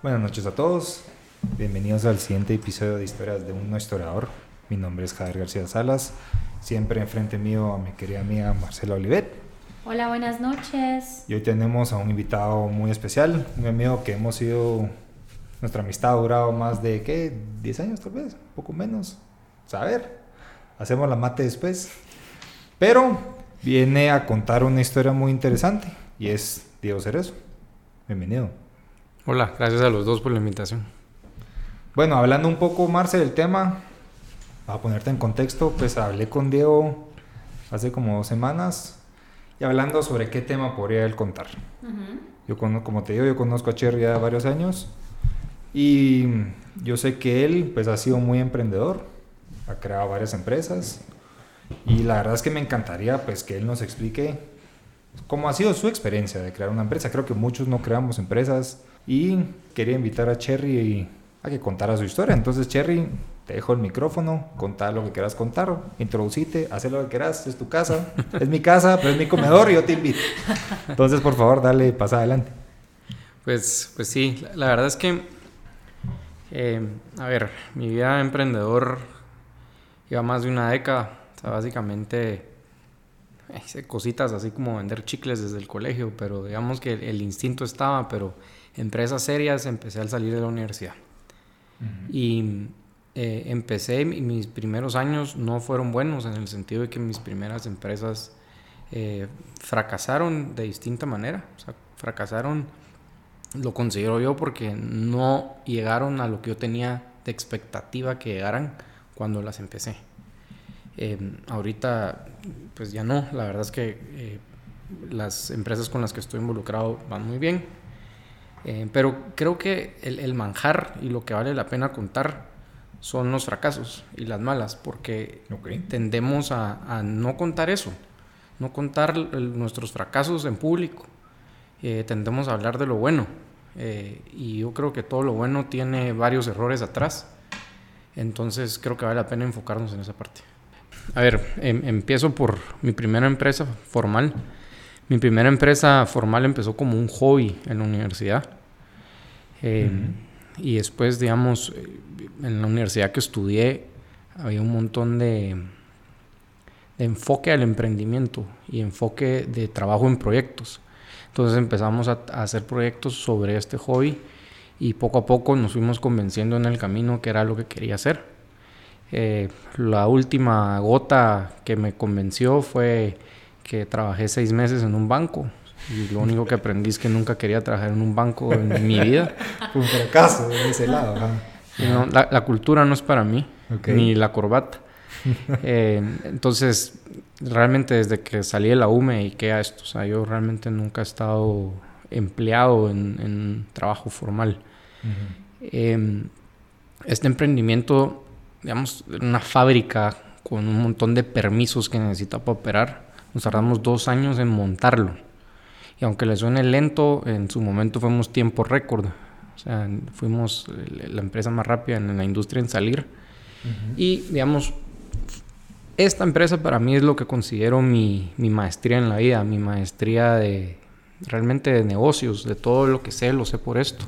Buenas noches a todos. Bienvenidos al siguiente episodio de Historias de un no historiador. Mi nombre es Javier García Salas. Siempre enfrente mío a mi querida amiga Marcela Olivet. Hola, buenas noches. Y hoy tenemos a un invitado muy especial, un amigo que hemos sido. Nuestra amistad ha durado más de, ¿qué? ¿10 años tal vez? Un poco menos. Saber. Hacemos la mate después. Pero viene a contar una historia muy interesante y es Diego Cerezo. Bienvenido. Hola, gracias a los dos por la invitación. Bueno, hablando un poco, Marce, del tema, para ponerte en contexto, pues hablé con Diego hace como dos semanas y hablando sobre qué tema podría él contar. Yo, como te digo, yo conozco a Cherry ya varios años y yo sé que él pues ha sido muy emprendedor, ha creado varias empresas y la verdad es que me encantaría pues que él nos explique cómo ha sido su experiencia de crear una empresa. Creo que muchos no creamos empresas y quería invitar a Cherry a que contara su historia. Entonces Cherry, te dejo el micrófono, contar lo que quieras contar, introducite, haz lo que quieras, es tu casa, es mi casa, pero es mi comedor y yo te invito. Entonces por favor, dale, pasa adelante. Pues, pues sí, la, verdad es que, eh, a ver, mi vida de emprendedor lleva más de una década. O sea, básicamente hice cositas así como vender chicles desde el colegio, pero digamos que el, instinto estaba, pero empresas serias empecé al salir de la universidad. Y eh, empecé, y mis primeros años no fueron buenos en el sentido de que mis primeras empresas eh, fracasaron de distinta manera. O sea, fracasaron, lo considero yo, porque no llegaron a lo que yo tenía de expectativa que llegaran cuando las empecé. Em, ahorita, pues ya no, la verdad es que eh, las empresas con las que estoy involucrado van muy bien. Eh, pero creo que el, manjar y lo que vale la pena contar son los fracasos y las malas, porque tendemos a, no contar eso, no contar nuestros fracasos en público. Eh, tendemos a hablar de lo bueno. y yo creo que todo lo bueno tiene varios errores atrás. Entonces creo que vale la pena enfocarnos en esa parte. A ver, em, empiezo por mi primera empresa formal. Mi primera empresa formal empezó como un hobby en la universidad. Em, y después, digamos, en la universidad que estudié, había un montón de, enfoque al emprendimiento y enfoque de trabajo en proyectos. Entonces empezamos a, a hacer proyectos sobre este hobby y poco a poco nos fuimos convenciendo en el camino que era lo que quería hacer. Eh, la última gota que me convenció fue que trabajé seis meses en un banco. Y lo único que aprendí es que nunca quería trabajar en un banco en mi vida. Fue un fracaso de ese lado. la, cultura no es para mí, ni la corbata. Eh, entonces, realmente desde que salí de la UME y que a esto, o sea, yo realmente nunca he estado empleado en, trabajo formal. Em, este emprendimiento digamos, una fábrica con un montón de permisos que necesita para operar. Nos tardamos dos años en montarlo. Y aunque le suene lento, en su momento fuimos tiempo récord. O sea, fuimos la empresa más rápida en la industria en salir. Y, digamos, esta empresa para mí es lo que considero mi, mi, maestría en la vida, mi maestría de realmente de negocios, de todo lo que sé, lo sé por esto.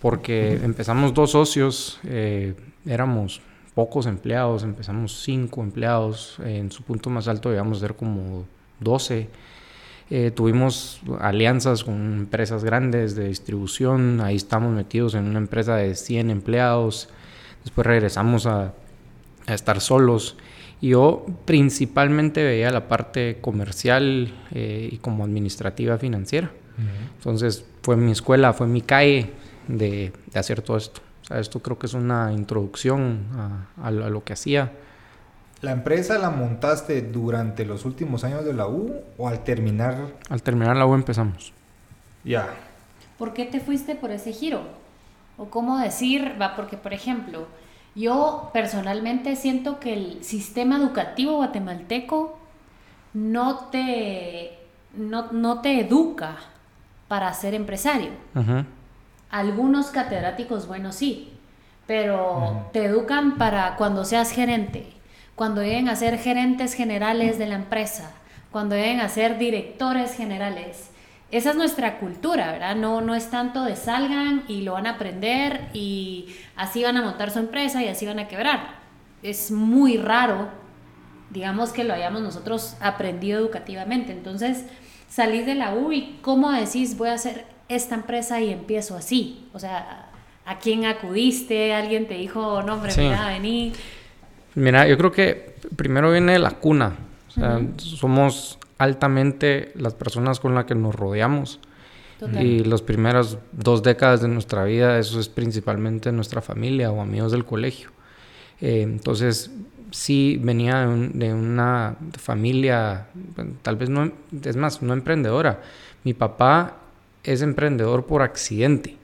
Porque empezamos dos socios, eh, éramos pocos empleados, empezamos cinco empleados, en su punto más alto llegamos a ser como 12. Eh, tuvimos alianzas con empresas grandes de distribución, ahí estamos metidos en una empresa de 100 empleados, después regresamos a, estar solos. Y yo principalmente veía la parte comercial eh, y como administrativa financiera. Entonces fue mi escuela, fue mi calle de hacer todo esto esto creo que es una introducción a, lo que hacía. ¿La empresa la montaste durante los últimos años de la U o al terminar? Al terminar la U empezamos. Ya. ¿Por qué te fuiste por ese giro? O cómo decir, va, porque por ejemplo, yo personalmente siento que el sistema educativo guatemalteco no te, no, no te educa para ser empresario. Ajá. Algunos catedráticos, bueno, sí, pero te educan para cuando seas gerente, cuando lleguen a ser gerentes generales de la empresa, cuando lleguen a ser directores generales. esa es nuestra cultura, ¿verdad? No, no es tanto de salgan y lo van a aprender y así van a montar su empresa y así van a quebrar. Es muy raro, digamos, que lo hayamos nosotros aprendido educativamente. Entonces, salís de la U y cómo decís voy a hacer esta empresa y empiezo así. O sea, ¿a quién acudiste? ¿Alguien te dijo, no, hombre, mira, vení? Mira, yo creo que primero viene la cuna. O sea, somos altamente las personas con las que nos rodeamos. Y las primeras dos décadas de nuestra vida, eso es principalmente nuestra familia o amigos del colegio. Eh, entonces, sí venía de, una familia, tal vez no, es más, no emprendedora. Mi papá es emprendedor por accidente.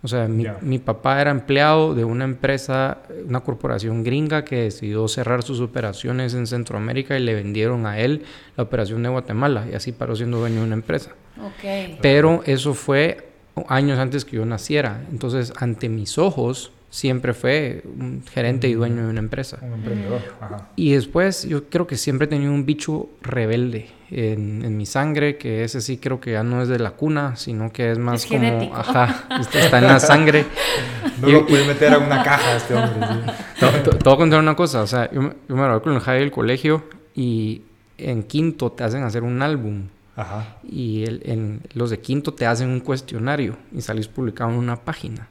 O sea, mi, mi, papá era empleado de una empresa, una corporación gringa que decidió cerrar sus operaciones en Centroamérica y le vendieron a él la operación de Guatemala y así paró siendo dueño de una empresa. Okay. Pero eso fue años antes que yo naciera. Entonces, ante mis ojos, siempre fue un gerente y dueño de una empresa. Un emprendedor. Ajá. Y después yo creo que siempre he tenido un bicho rebelde en, en, mi sangre, que ese sí creo que ya no es de la cuna, sino que es más Es como, genético. ajá, está está en la sangre. No Y- lo puedes meter a una caja este hombre. sí. Te, voy a contar una cosa, o sea, yo, me- yo me gradué con el Javi del colegio y en quinto te hacen hacer un álbum Ajá. y el- en los de quinto te hacen un cuestionario y salís publicado en una página.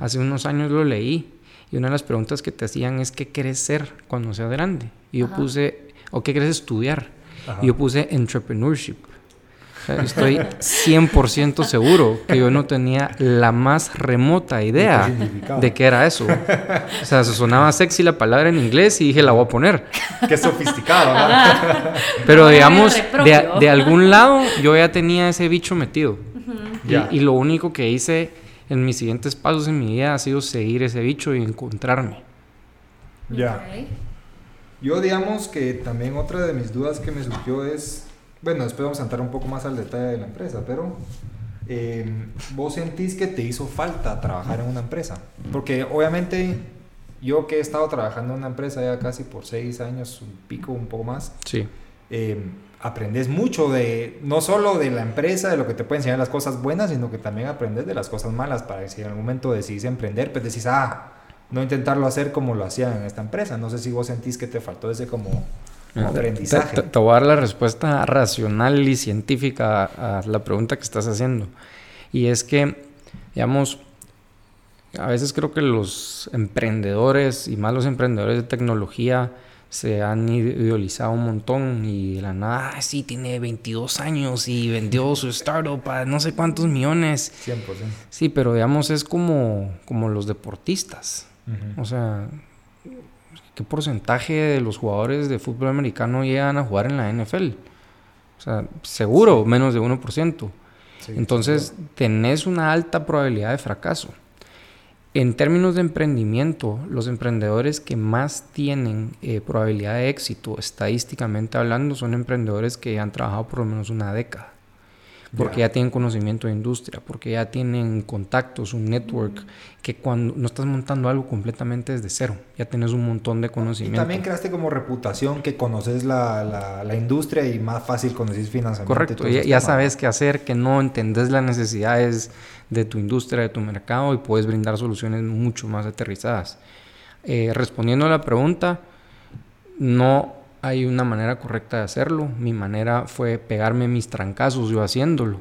Hace unos años lo leí y una de las preguntas que te hacían es ¿qué querés ser cuando seas grande? Y yo Ajá. puse, ¿o qué querés estudiar? Ajá. Y yo puse entrepreneurship. Estoy 100% seguro que yo no tenía la más remota idea de qué era eso. O sea, se sonaba sexy la palabra en inglés y dije, la voy a poner. Qué sofisticado, ¿no? Pero digamos, de, de algún lado yo ya tenía ese bicho metido. Y- Ya. Y, lo único que hice en mis siguientes pasos en mi vida ha sido seguir ese bicho y encontrarme. Ya. Ok. Yo digamos que también otra de mis dudas que me surgió es, bueno, después vamos a entrar un poco más al detalle de la empresa, pero eh, vos sentís que te hizo falta trabajar en una empresa, porque obviamente yo que he estado trabajando en una empresa ya casi por seis años, un pico, un poco más, Sí. eh, aprendes mucho de, no solo de la empresa, de lo que te puede enseñar las cosas buenas, sino que también aprendes de las cosas malas para que si en algún momento decidís emprender, pues decís, ah, no intentarlo hacer como lo hacían en esta empresa. No sé si vos sentís que te faltó ese como Mira, te- aprendizaje. Te, te voy a dar la respuesta racional y científica a, a la pregunta que estás haciendo. Y es que, digamos, a veces creo que los emprendedores y más los emprendedores de tecnología se han idealizado un montón y de la nada, "Ah, sí, tiene 22 años y vendió su startup a no sé cuántos millones. 100%. Sí, pero digamos es como, como los deportistas. Ujú. O sea, ¿qué porcentaje de los jugadores de fútbol americano llegan a jugar en la NFL? O sea, seguro, menos de 1%. Sí, Entonces, tenés una alta probabilidad de fracaso. En términos de emprendimiento, los emprendedores que más tienen eh, probabilidad de éxito, estadísticamente hablando, son emprendedores que han trabajado por lo menos una década. Porque Ya. ya tienen conocimiento de industria, porque ya tienen contactos, un network, que cuando no estás montando algo completamente desde cero, ya tienes un montón de Y conocimiento. también creaste como reputación que conoces la, la, la industria y más fácil conoces financiamiento. y Correcto, ya, temas. sabes qué hacer, que no entendés las necesidades de tu industria, de tu mercado y puedes brindar soluciones mucho más aterrizadas. Eh, respondiendo a la pregunta, no hay una manera correcta de hacerlo. Mi manera fue pegarme mis trancazos yo haciéndolo.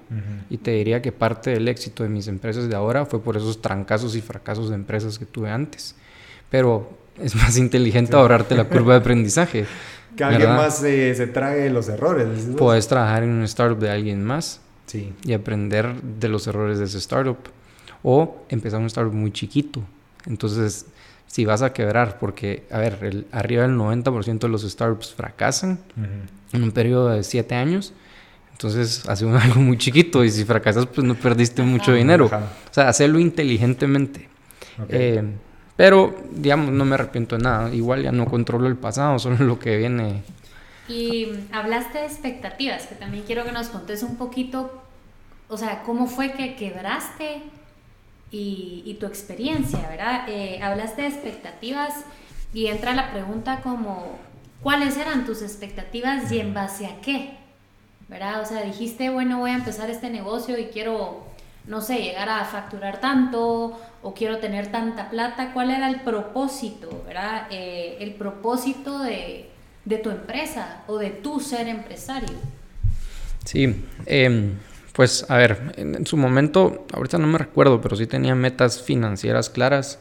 Y te diría que parte del éxito de mis empresas de ahora fue por esos trancazos y fracasos de empresas que tuve antes. Pero es más inteligente ahorrarte la curva de aprendizaje. Que alguien más eh, se trague los errores. Puedes trabajar en un startup de alguien más Sí. y aprender de los errores de ese startup. O empezar un startup muy chiquito. Entonces, si vas a quebrar, porque, a ver, el- arriba del 90% de los startups fracasan Ujú. en un periodo de 7 años. Entonces, hace un- algo muy chiquito y si fracasas, pues no perdiste mucho dinero. Ajá. O sea, hacerlo inteligentemente. Ok. Eh, pero, digamos, no me arrepiento de nada. Igual ya no controlo el pasado, solo lo que viene. Y hablaste de expectativas, que también quiero que nos contes un poquito, o sea, cómo fue que quebraste y, y tu experiencia, ¿verdad? Eh, hablaste de expectativas y entra la pregunta como, ¿cuáles eran tus expectativas y en base a qué? ¿verdad? O sea, dijiste, bueno, voy a empezar este negocio y quiero, no sé, llegar a facturar tanto o quiero tener tanta plata. ¿Cuál era el propósito, ¿verdad? Eh, el propósito de, de, tu empresa o de tu ser empresario. Sí, em, pues a ver, en, su momento, ahorita no me recuerdo, pero sí tenía metas financieras claras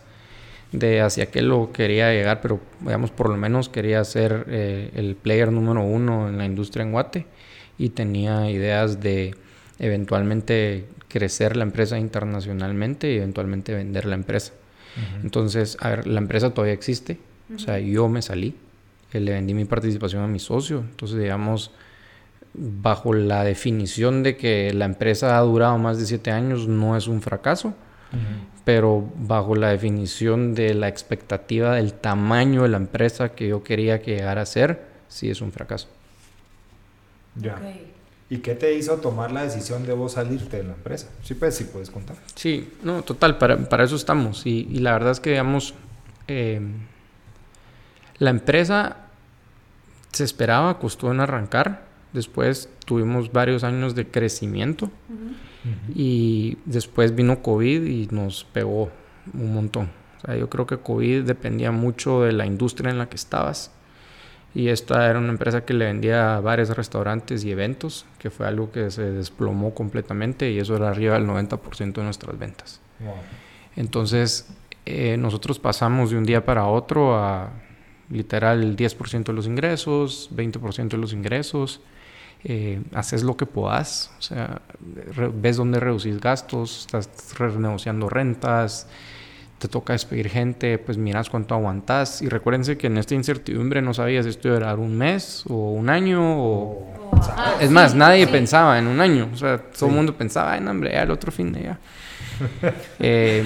de hacia qué lo quería llegar, pero digamos por lo menos quería ser eh, el player número uno en la industria en Guate y tenía ideas de eventualmente crecer la empresa internacionalmente y eventualmente vender la empresa. Entonces, a ver, la empresa todavía existe, o sea, yo me salí, eh, le vendí mi participación a mi socio, entonces digamos, bajo la definición de que la empresa ha durado más de siete años, no es un fracaso, pero bajo la definición de la expectativa del tamaño de la empresa que yo quería que llegara a ser, sí es un fracaso. Ya. ¿Y qué te hizo tomar la decisión de vos salirte de la empresa? Sí, pues sí puedes contar. Sí, no, total, para, para eso estamos. Y, y, la verdad es que, digamos, eh, la empresa se esperaba, costó en arrancar. Después tuvimos varios años de crecimiento. Y después vino COVID y nos pegó un montón. O sea, yo creo que COVID dependía mucho de la industria en la que estabas y esta era una empresa que le vendía a bares, restaurantes y eventos, que fue algo que se desplomó completamente y eso era arriba del 90% de nuestras ventas. Entonces, eh, nosotros pasamos de un día para otro a literal el 10% de los ingresos, 20% de los ingresos. Eh, haces lo que puedas, o sea, ves dónde reducís gastos, estás renegociando rentas, te toca despedir gente, pues miras cuánto aguantas. Y recuérdense que en esta incertidumbre no sabías si esto iba a durar un mes o un año o... es más, nadie pensaba en un año. O sea, todo el mundo pensaba, en hombre, ya el otro fin de ya. eh,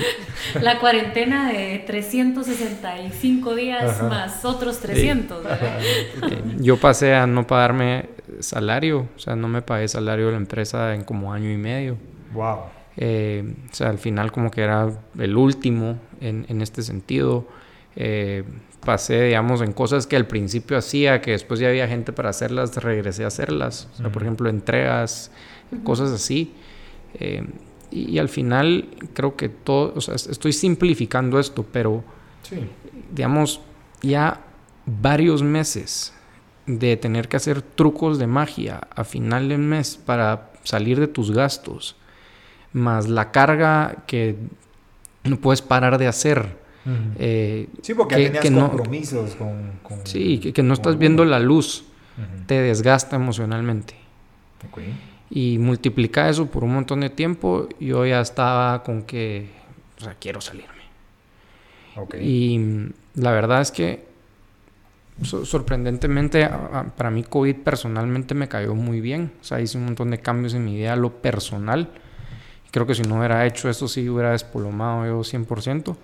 la cuarentena de 365 días más otros 300. Eh, yo pasé a no pagarme salario, o sea, no me pagué salario de la empresa en como año y medio. Wow. Eh, o sea, al final como que era el último en, en este sentido. Pasé, digamos, en cosas que al principio hacía, que después ya había gente para hacerlas, regresé a hacerlas. O sea, por ejemplo, entregas, cosas así. Eh, y, al final creo que todo, o sea, estoy simplificando esto, pero, digamos, ya varios meses de tener que hacer trucos de magia a final del mes para salir de tus gastos más la carga que no puedes parar de hacer. Eh, sí, porque que, tenías compromisos con, Sí, que, no estás viendo la luz, te desgasta emocionalmente. Y multiplica eso por un montón de tiempo, yo ya estaba con que, o sea, quiero salirme. Y la verdad es que sorprendentemente para mí COVID personalmente me cayó muy bien. O sea, hice un montón de cambios en mi vida, lo personal Creo que si no hubiera hecho eso, sí hubiera despolomado yo 100%.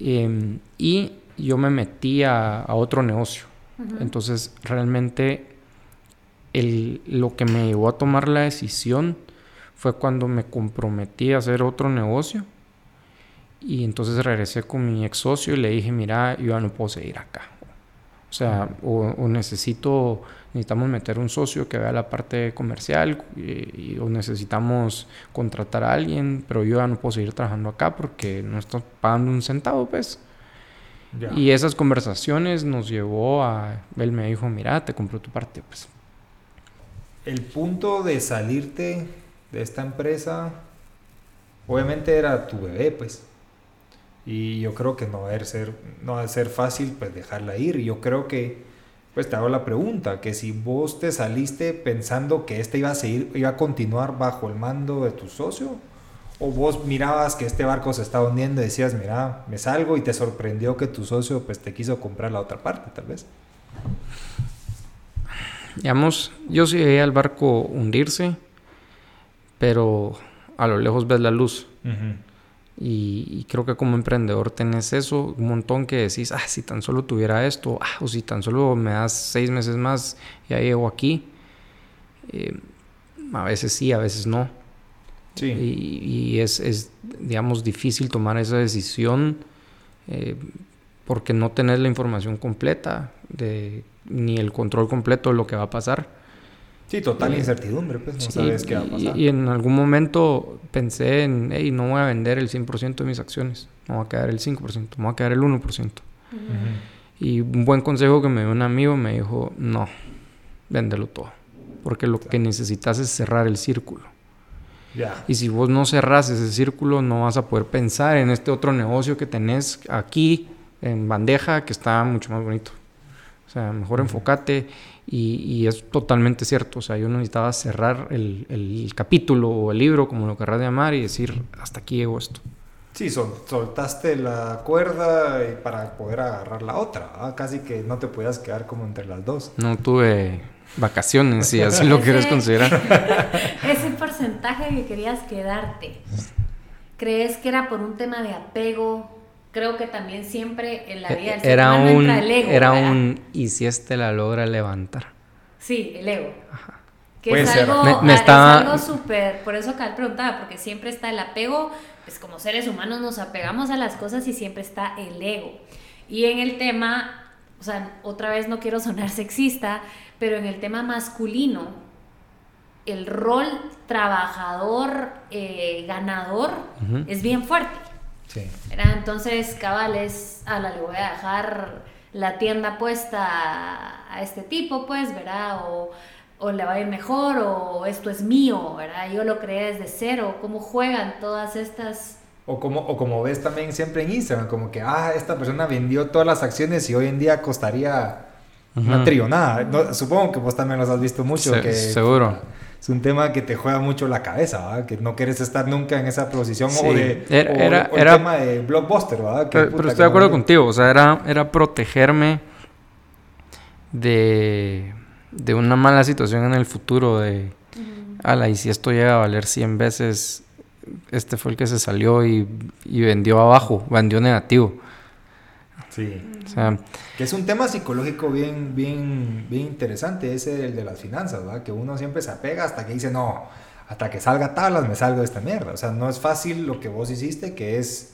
Em, y yo me metí a, otro negocio. Entonces, realmente, el, lo que me llevó a tomar la decisión fue cuando me comprometí a hacer otro negocio. Y entonces regresé con mi ex socio y le dije, mira, yo ya no puedo seguir acá. O sea, o, necesito, necesitamos meter un socio que vea la parte comercial y, o necesitamos contratar a alguien, pero yo ya no puedo seguir trabajando acá porque no estoy pagando un centavo, pues. Y esas conversaciones nos llevó a, él me dijo, mira, te compro tu parte, pues. El punto de salirte de esta empresa, obviamente era tu bebé, pues. Y yo creo que no va a ser, no va a ser fácil pues dejarla ir. Yo creo que, pues te hago la pregunta, que si vos te saliste pensando que este iba a seguir, iba a continuar bajo el mando de tu socio, o vos mirabas que este barco se estaba hundiendo y decías, mira, me salgo y te sorprendió que tu socio pues te quiso comprar la otra parte, tal vez. Digamos, yo sí veía el barco hundirse, pero a lo lejos ves la luz. Y, creo que como emprendedor tenés eso, un montón que decís, ah, si tan solo tuviera esto, ah, o si tan solo me das seis meses más, ya llego aquí. Eh, a veces sí, a veces no. Sí. Y, es, es, digamos, difícil tomar esa decisión eh, porque no tenés la información completa de, ni el control completo de lo que va a pasar. Sí, total incertidumbre, pues no sabes qué va a pasar. Y, en algún momento pensé en, hey, no voy a vender el 100% de mis acciones, no voy a quedar el 5%, me voy a quedar el 1%. Y un buen consejo que me dio un amigo me dijo, no, véndelo todo, porque lo que necesitas es cerrar el círculo. Y si vos no cerras ese círculo, no vas a poder pensar en este otro negocio que tenés aquí en bandeja que está mucho más bonito. O sea, mejor enfócate y, es totalmente cierto. O sea, yo necesitaba cerrar el, capítulo o el libro, como lo querrás llamar, y decir, hasta aquí llego esto. Sí, soltaste la cuerda para poder agarrar la otra. Casi que no te podías quedar como entre las dos. No tuve vacaciones, si así lo quieres considerar. Ese porcentaje que querías quedarte, ¿crees que era por un tema de apego? Creo que también siempre en la vida del era un, el ego. Era un, y si este la logra levantar. Sí, el ego. Ajá. Que es algo, me, algo súper, por eso acá preguntaba, porque siempre está el apego, pues como seres humanos nos apegamos a las cosas y siempre está el ego. Y en el tema, o sea, otra vez no quiero sonar sexista, pero en el tema masculino, el rol trabajador, eh, ganador, es bien fuerte. Entonces, cabales, a la le voy a dejar la tienda puesta a, este tipo, pues, ¿verdad? O, o, le va a ir mejor, o esto es mío, ¿verdad? Yo lo creé desde cero. ¿Cómo juegan todas estas... O como, o como ves también siempre en Instagram, como que, ah, esta persona vendió todas las acciones y hoy en día costaría una trillonada. supongo que vos también los has visto mucho. que, seguro es un tema que te juega mucho la cabeza, que no quieres estar nunca en esa posición o de era, el tema de blockbuster, ¿verdad? pero, estoy de acuerdo contigo, o sea, era, era protegerme de, de una mala situación en el futuro, de, ala, y si esto llega a valer 100 veces, este fue el que se salió y, y vendió abajo, vendió negativo. Sí. O sea, que es un tema psicológico bien, bien, bien interesante, ese el de las finanzas, ¿verdad? Que uno siempre se apega hasta que dice, no, hasta que salga tablas me salgo de esta mierda. O sea, no es fácil lo que vos hiciste, que es,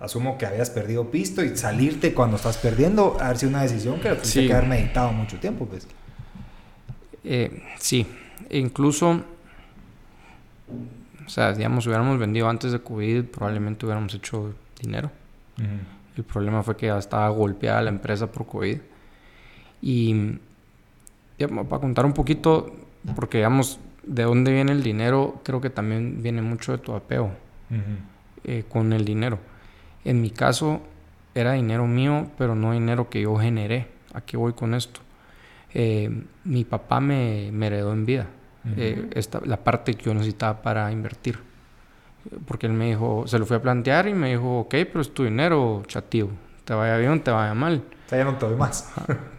asumo que habías perdido pisto y salirte cuando estás perdiendo, haber sido una decisión que tuviste que haber meditado mucho tiempo, pues. Eh, sí, e incluso, o sea, digamos, hubiéramos vendido antes de COVID, probablemente hubiéramos hecho dinero. El problema fue que ya estaba golpeada la empresa por COVID. Y para contar un poquito, porque digamos, de dónde viene el dinero, creo que también viene mucho de tu apego eh, con el dinero. En mi caso, era dinero mío, pero no dinero que yo generé. ¿A qué voy con esto? Eh, mi papá me, heredó en vida eh, esta, la parte que yo necesitaba para invertir porque él me dijo, se lo fui a plantear y me dijo, ok, pero es tu dinero, chatío, te vaya bien o te vaya mal. O sea, ya no te doy más.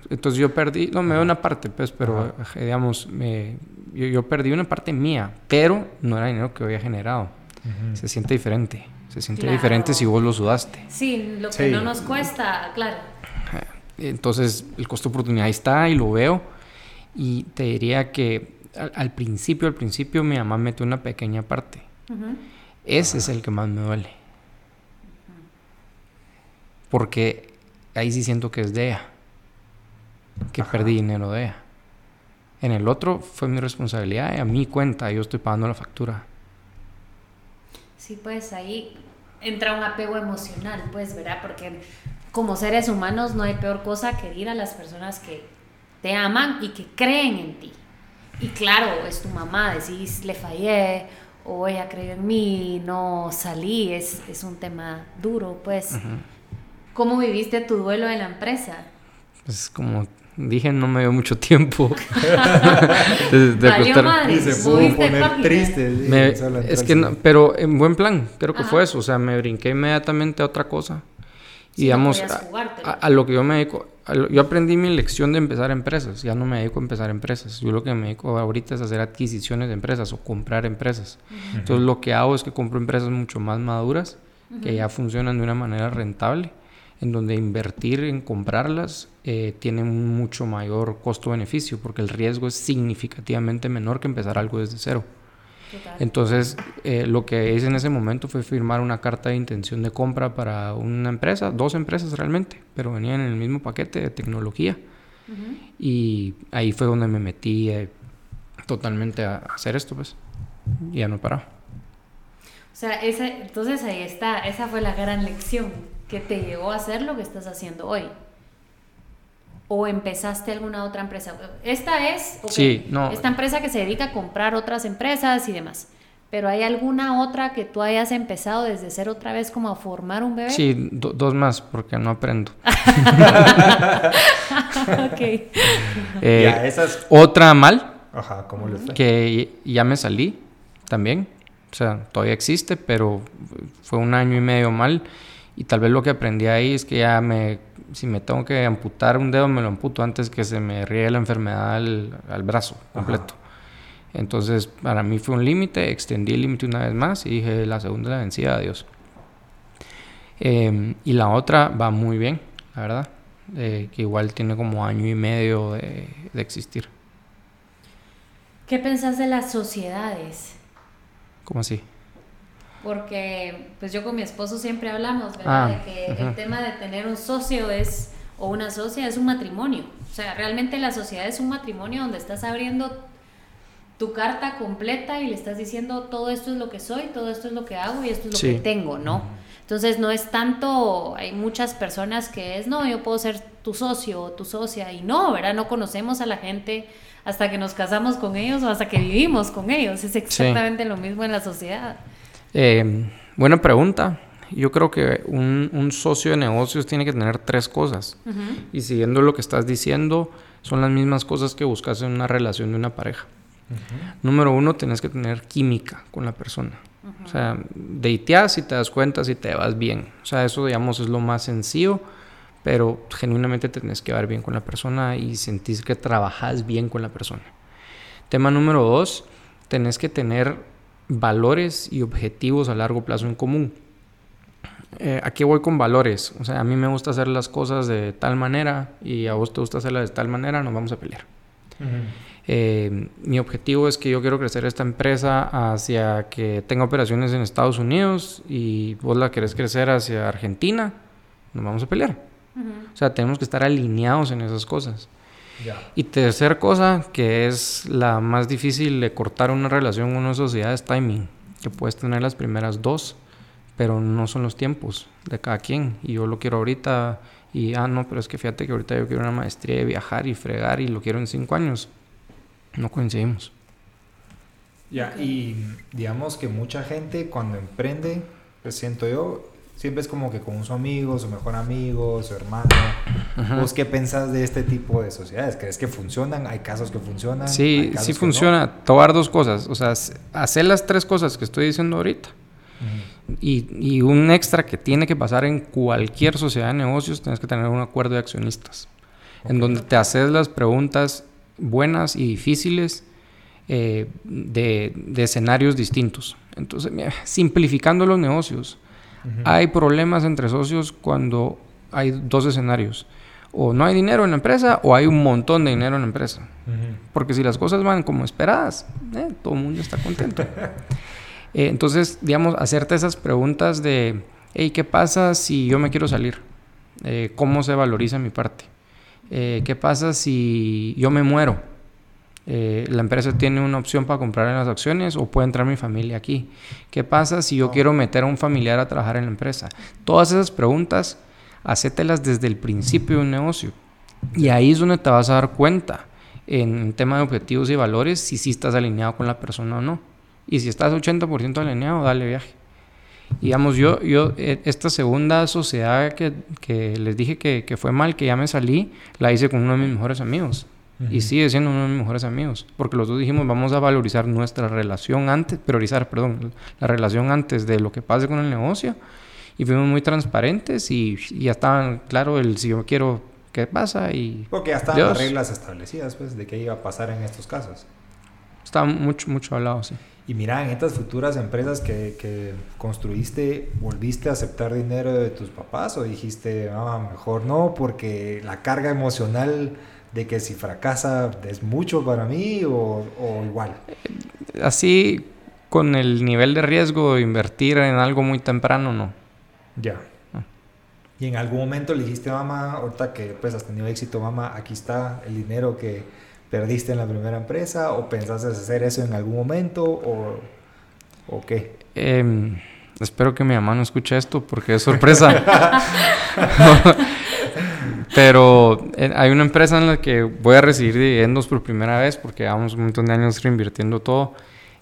Entonces yo perdí, no, me doy una parte, pues, pero digamos, me, yo, perdí una parte mía, pero no era dinero que había generado. Se siente diferente, se siente diferente si vos lo sudaste. Sí, lo que no nos cuesta, claro. Entonces el costo de oportunidad ahí está y lo veo y te diría que al, principio, al principio mi mamá metió una pequeña parte. Ese es el que más me duele. Porque ahí sí siento que es de ella. Que perdí dinero de ella. En el otro fue mi responsabilidad y a mi cuenta, yo estoy pagando la factura. Sí, pues ahí entra un apego emocional, pues, ¿verdad? Porque como seres humanos no hay peor cosa que ir a las personas que te aman y que creen en ti. Y claro, es tu mamá, decís, le fallé o ella creyó en mí, no salí, es, es un tema duro, pues. ¿Cómo viviste tu duelo en la empresa? Pues como dije, no me dio mucho tiempo. de, de madre. se pudo poner triste. es que no, pero en buen plan, creo que fue eso. O sea, me brinqué inmediatamente a otra cosa. y digamos, a, lo que yo me dedico, yo aprendí mi lección de empezar empresas, ya no me dedico a empezar empresas, yo lo que me dedico ahorita es hacer adquisiciones de empresas o comprar empresas. Entonces lo que hago es que compro empresas mucho más maduras, que ya funcionan de una manera rentable, en donde invertir en comprarlas eh, tiene un mucho mayor costo-beneficio, porque el riesgo es significativamente menor que empezar algo desde cero. Entonces, eh, lo que hice en ese momento fue firmar una carta de intención de compra para una empresa, dos empresas realmente, pero venían en el mismo paquete de tecnología. Y ahí fue donde me metí eh, totalmente a hacer esto, pues. Y ya no he parado. O sea, esa, entonces ahí está, esa fue la gran lección que te llevó a hacer lo que estás haciendo hoy. ¿O empezaste alguna otra empresa? Esta es Sí, no. esta empresa que se dedica a comprar otras empresas y demás. Pero ¿hay alguna otra que tú hayas empezado desde cero otra vez como a formar un bebé? Sí, do- dos más, porque no aprendo. ok. Eh, ya, esas... Otra mal, Ajá, ¿cómo fue? que ya me salí también. O sea, todavía existe, pero fue un año y medio mal. Y tal vez lo que aprendí ahí es que ya me, si me tengo que amputar un dedo, me lo amputo antes que se me riegue la enfermedad al, al brazo completo. Entonces, para mí fue un límite, extendí el límite una vez más y dije, la segunda la vencida, adiós. Eh, y la otra va muy bien, la verdad, eh, que igual tiene como año y medio de, de existir. ¿Qué pensás de las sociedades? ¿Cómo así? Porque pues yo con mi esposo siempre hablamos, ¿verdad? Ah, de que el tema de tener un socio es, o una socia es un matrimonio. O sea, realmente la sociedad es un matrimonio donde estás abriendo tu carta completa y le estás diciendo todo esto es lo que soy, todo esto es lo que hago y esto es lo Sí. que tengo, ¿no? Entonces no es tanto, hay muchas personas que es, no, yo puedo ser tu socio o tu socia y no, ¿verdad? No conocemos a la gente hasta que nos casamos con ellos o hasta que vivimos con ellos. Es exactamente lo mismo en la sociedad. Eh, buena pregunta. Yo creo que un, un socio de negocios tiene que tener tres cosas. Y siguiendo lo que estás diciendo, son las mismas cosas que buscas en una relación de una pareja. Número uno, tienes que tener química con la persona. O sea, dateas y te das cuenta si te vas bien. O sea, eso, digamos, es lo más sencillo, pero genuinamente tenés que ver bien con la persona y sentís que trabajas bien con la persona. Tema número dos, tenés que tener valores y objetivos a largo plazo en común. Eh, ¿A qué voy con valores? O sea, a mí me gusta hacer las cosas de tal manera y a vos te gusta hacerlas de tal manera, nos vamos a pelear. Eh, mi objetivo es que yo quiero crecer esta empresa hacia que tenga operaciones en Estados Unidos y vos la querés crecer hacia Argentina, nos vamos a pelear. O sea, tenemos que estar alineados en esas cosas. Y tercer cosa, que es la más difícil de cortar una relación una sociedad, es timing. Que puedes tener las primeras dos, pero no son los tiempos de cada quien. Y yo lo quiero ahorita, y ah, no, pero es que fíjate que ahorita yo quiero una maestría de viajar y fregar y lo quiero en cinco años. No coincidimos. Ya, y digamos que mucha gente cuando emprende, pues siento yo, siempre es como que con su amigo, su mejor amigo, su hermano. Ajá. ¿Vos qué pensás de este tipo de sociedades? ¿Crees que funcionan? ¿Hay casos que funcionan? Sí, ¿Hay casos sí funciona. A dar dos cosas. O sea, hacer las tres cosas que estoy diciendo ahorita. no? Y, y un extra que tiene que pasar en cualquier sociedad de negocios, tienes que tener un acuerdo de accionistas, en donde te haces las preguntas buenas y difíciles eh, de, de escenarios distintos. Entonces, simplificando los negocios, Hay problemas entre socios cuando hay dos escenarios. O no hay dinero en la empresa o hay un montón de dinero en la empresa. Porque si las cosas van como esperadas, eh, todo el mundo está contento. Eh, entonces, digamos, hacerte esas preguntas de, hey, ¿qué pasa si yo me quiero salir? Eh, ¿Cómo se valoriza mi parte? Eh, ¿Qué pasa si yo me muero? Eh, la empresa tiene una opción para comprar en las acciones o puede entrar mi familia aquí. ¿Qué pasa si yo quiero meter a un familiar a trabajar en la empresa? Todas esas preguntas, hacételas desde el principio de un negocio. Y ahí es donde te vas a dar cuenta en tema de objetivos y valores si sí estás alineado con la persona o no. Y si estás 80% alineado, dale viaje. Y, Digamos, yo, yo eh, esta segunda sociedad que, que les dije que, que fue mal, que ya me salí, la hice con uno de mis mejores amigos. Y Ujú. sigue siendo uno de mis mejores amigos. Porque los dos dijimos, vamos a valorizar nuestra relación antes, priorizar, perdón, la relación antes de lo que pase con el negocio. Y fuimos muy transparentes y, y ya estaban claro el si yo quiero qué pasa y Porque ya estaban Dios. las reglas establecidas, pues, de qué iba a pasar en estos casos. estaba mucho, mucho hablado, sí. Y mira, en estas futuras empresas que, que construiste, ¿volviste a aceptar dinero de tus papás o dijiste, ah, mejor no, porque la carga emocional de que si fracasa es mucho para mí o, o igual? Así, con el nivel de riesgo invertir en algo muy temprano, no. Ya. Ah. Y en algún momento le dijiste, mamá, ahorita que pues has tenido éxito, mamá, aquí está el dinero que perdiste en la primera empresa o pensaste hacer eso en algún momento o, o qué? Em, espero que mi mamá no escuche esto porque es sorpresa. Pero eh, hay una empresa en la que voy a recibir dividendos por primera vez porque llevamos un montón de años reinvirtiendo todo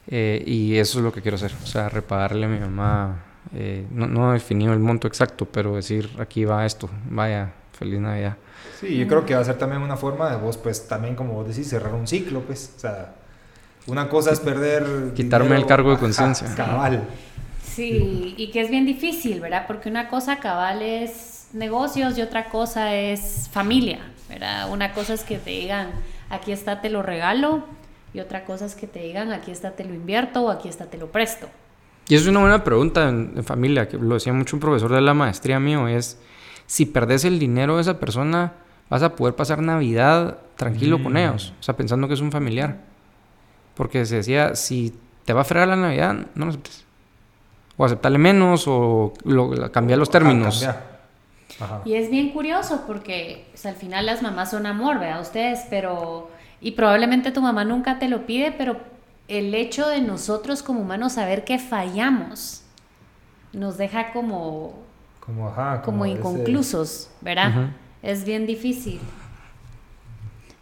eh, y eso es lo que quiero hacer. O sea, repagarle a mi mamá. Eh, no, no he definido el monto exacto, pero decir aquí va esto, vaya, feliz Navidad. Sí, yo creo que va a ser también una forma de vos, pues también como vos decís, cerrar un ciclo, pues. O sea, una cosa es perder. Quitarme el cargo de conciencia. Cabal. Sí, y que es bien difícil, ¿verdad? Porque una cosa cabal es negocios y otra cosa es familia, ¿verdad? Una cosa es que te digan, aquí está, te lo regalo, y otra cosa es que te digan, aquí está, te lo invierto o aquí está, te lo presto. Y eso es una buena pregunta en, familia, que lo decía mucho un profesor de la maestría mío, es si perdes el dinero de esa persona, vas a poder pasar Navidad tranquilo con mm. ellos, o sea, pensando que es un familiar. Porque se decía, si te va a fregar la Navidad, no lo aceptes. O aceptarle menos o cambiar los términos. Y es bien curioso porque al final las mamás son amor, vea ustedes, pero... Y probablemente tu mamá nunca te lo pide, pero el hecho de nosotros como humanos saber que fallamos nos deja como... Como, ajá, como, inconclusos, ¿verdad? Es bien difícil.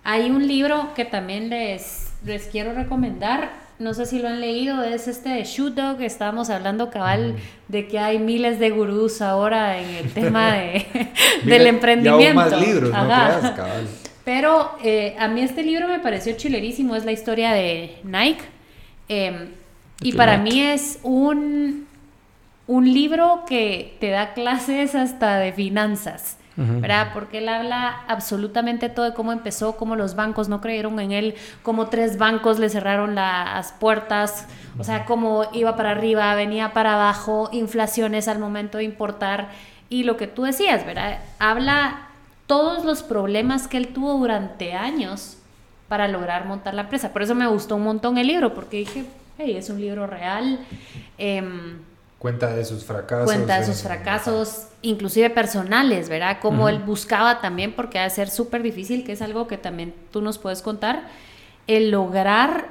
Hay un libro que también les, les quiero recomendar, no sé si lo han leído, es este de Shoot Dog, estábamos hablando cabal de que hay miles de gurús ahora en el tema de, del emprendimiento. más libros, no cabal. Pero eh, a mí este libro me pareció chilerísimo, es la historia de Nike. Em, y para mí es un, un libro que te da clases hasta de finanzas. ¿Verdad? Porque él habla absolutamente todo de cómo empezó, cómo los bancos no creyeron en él, cómo tres bancos le cerraron las puertas, o sea, cómo iba para arriba, venía para abajo, inflaciones al momento de importar y lo que tú decías, ¿verdad? Habla todos los problemas que él tuvo durante años para lograr montar la empresa. Por eso me gustó un montón el libro, porque dije, hey, es un libro real. Em, Cuenta de sus fracasos. Cuenta de sus fracasos, inclusive personales, ¿verdad? Como él buscaba también, porque ha de ser súper difícil, que es algo que también tú nos puedes contar, el lograr,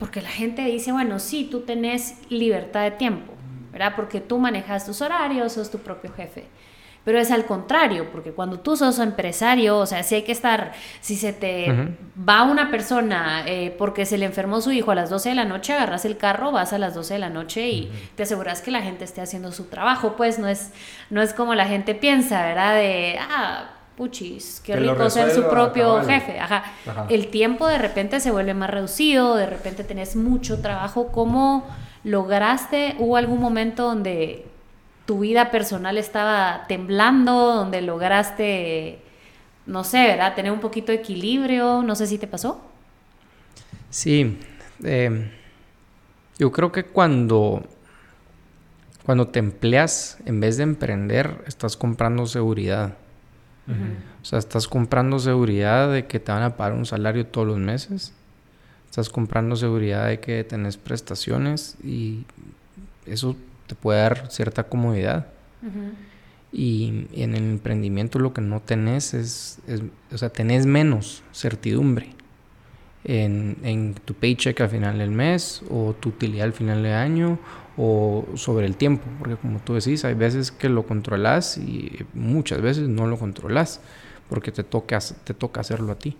porque la gente dice, bueno, sí, tú tenés libertad de tiempo, ¿verdad? Porque tú manejas tus horarios, sos tu propio jefe. Pero es al contrario, porque cuando tú sos empresario, o sea, si hay que estar, si se te va una persona eh, porque se le enfermó su hijo a las 12 de la noche, agarras el carro, vas a las 12 de la noche y te aseguras que la gente esté haciendo su trabajo, pues no es, no es como la gente piensa, ¿verdad? De, ah, puchis, qué rico ser su propio jefe. Ajá. El tiempo de repente se vuelve más reducido, de repente tenés mucho trabajo. ¿Cómo lograste? ¿Hubo algún momento donde tu vida personal estaba temblando, donde lograste, no sé, ¿verdad? Tener un poquito de equilibrio, no sé si te pasó. Sí, em, yo creo que cuando, cuando te empleas, en vez de emprender, estás comprando seguridad. O sea, estás comprando seguridad de que te van a pagar un salario todos los meses. Estás comprando seguridad de que tenés prestaciones y eso te puede dar cierta comodidad. y, en el emprendimiento lo que no tenés es, o sea, tenés menos certidumbre en, en, tu paycheck al final del mes o tu utilidad al final del año o sobre el tiempo, porque como tú decís, hay veces que lo controlas y muchas veces no lo controlas porque te toca, te toca hacerlo a ti.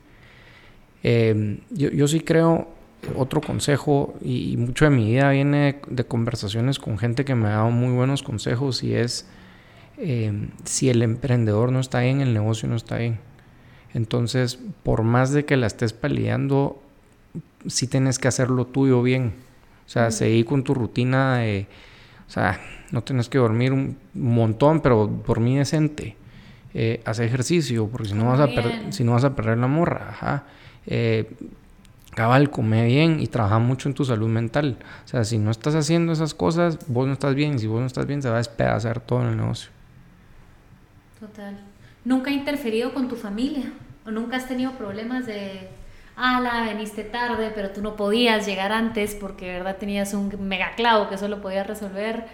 Eh, yo, yo sí creo otro consejo, y, mucho de mi vida viene de, conversaciones con gente que me ha dado muy buenos consejos, y es eh, si el emprendedor no está bien, el negocio no está bien. Entonces, por más de que la estés peleando, sí tienes que hacer lo tuyo bien. O sea, seguir con tu rutina de, o sea, no tienes que dormir un montón, pero dormir decente. Eh, hacer ejercicio, porque si no, vas a si no vas a perder la morra. Ajá. Eh, cabal, come bien y trabaja mucho en tu salud mental. O sea, si no estás haciendo esas cosas, vos no estás bien. Si vos no estás bien, se va a despedazar todo en el negocio. Total. ¿Nunca ha interferido con tu familia? ¿O nunca has tenido problemas de, ala, veniste tarde, pero tú no podías llegar antes porque, de verdad, tenías un mega clavo que solo podías resolver?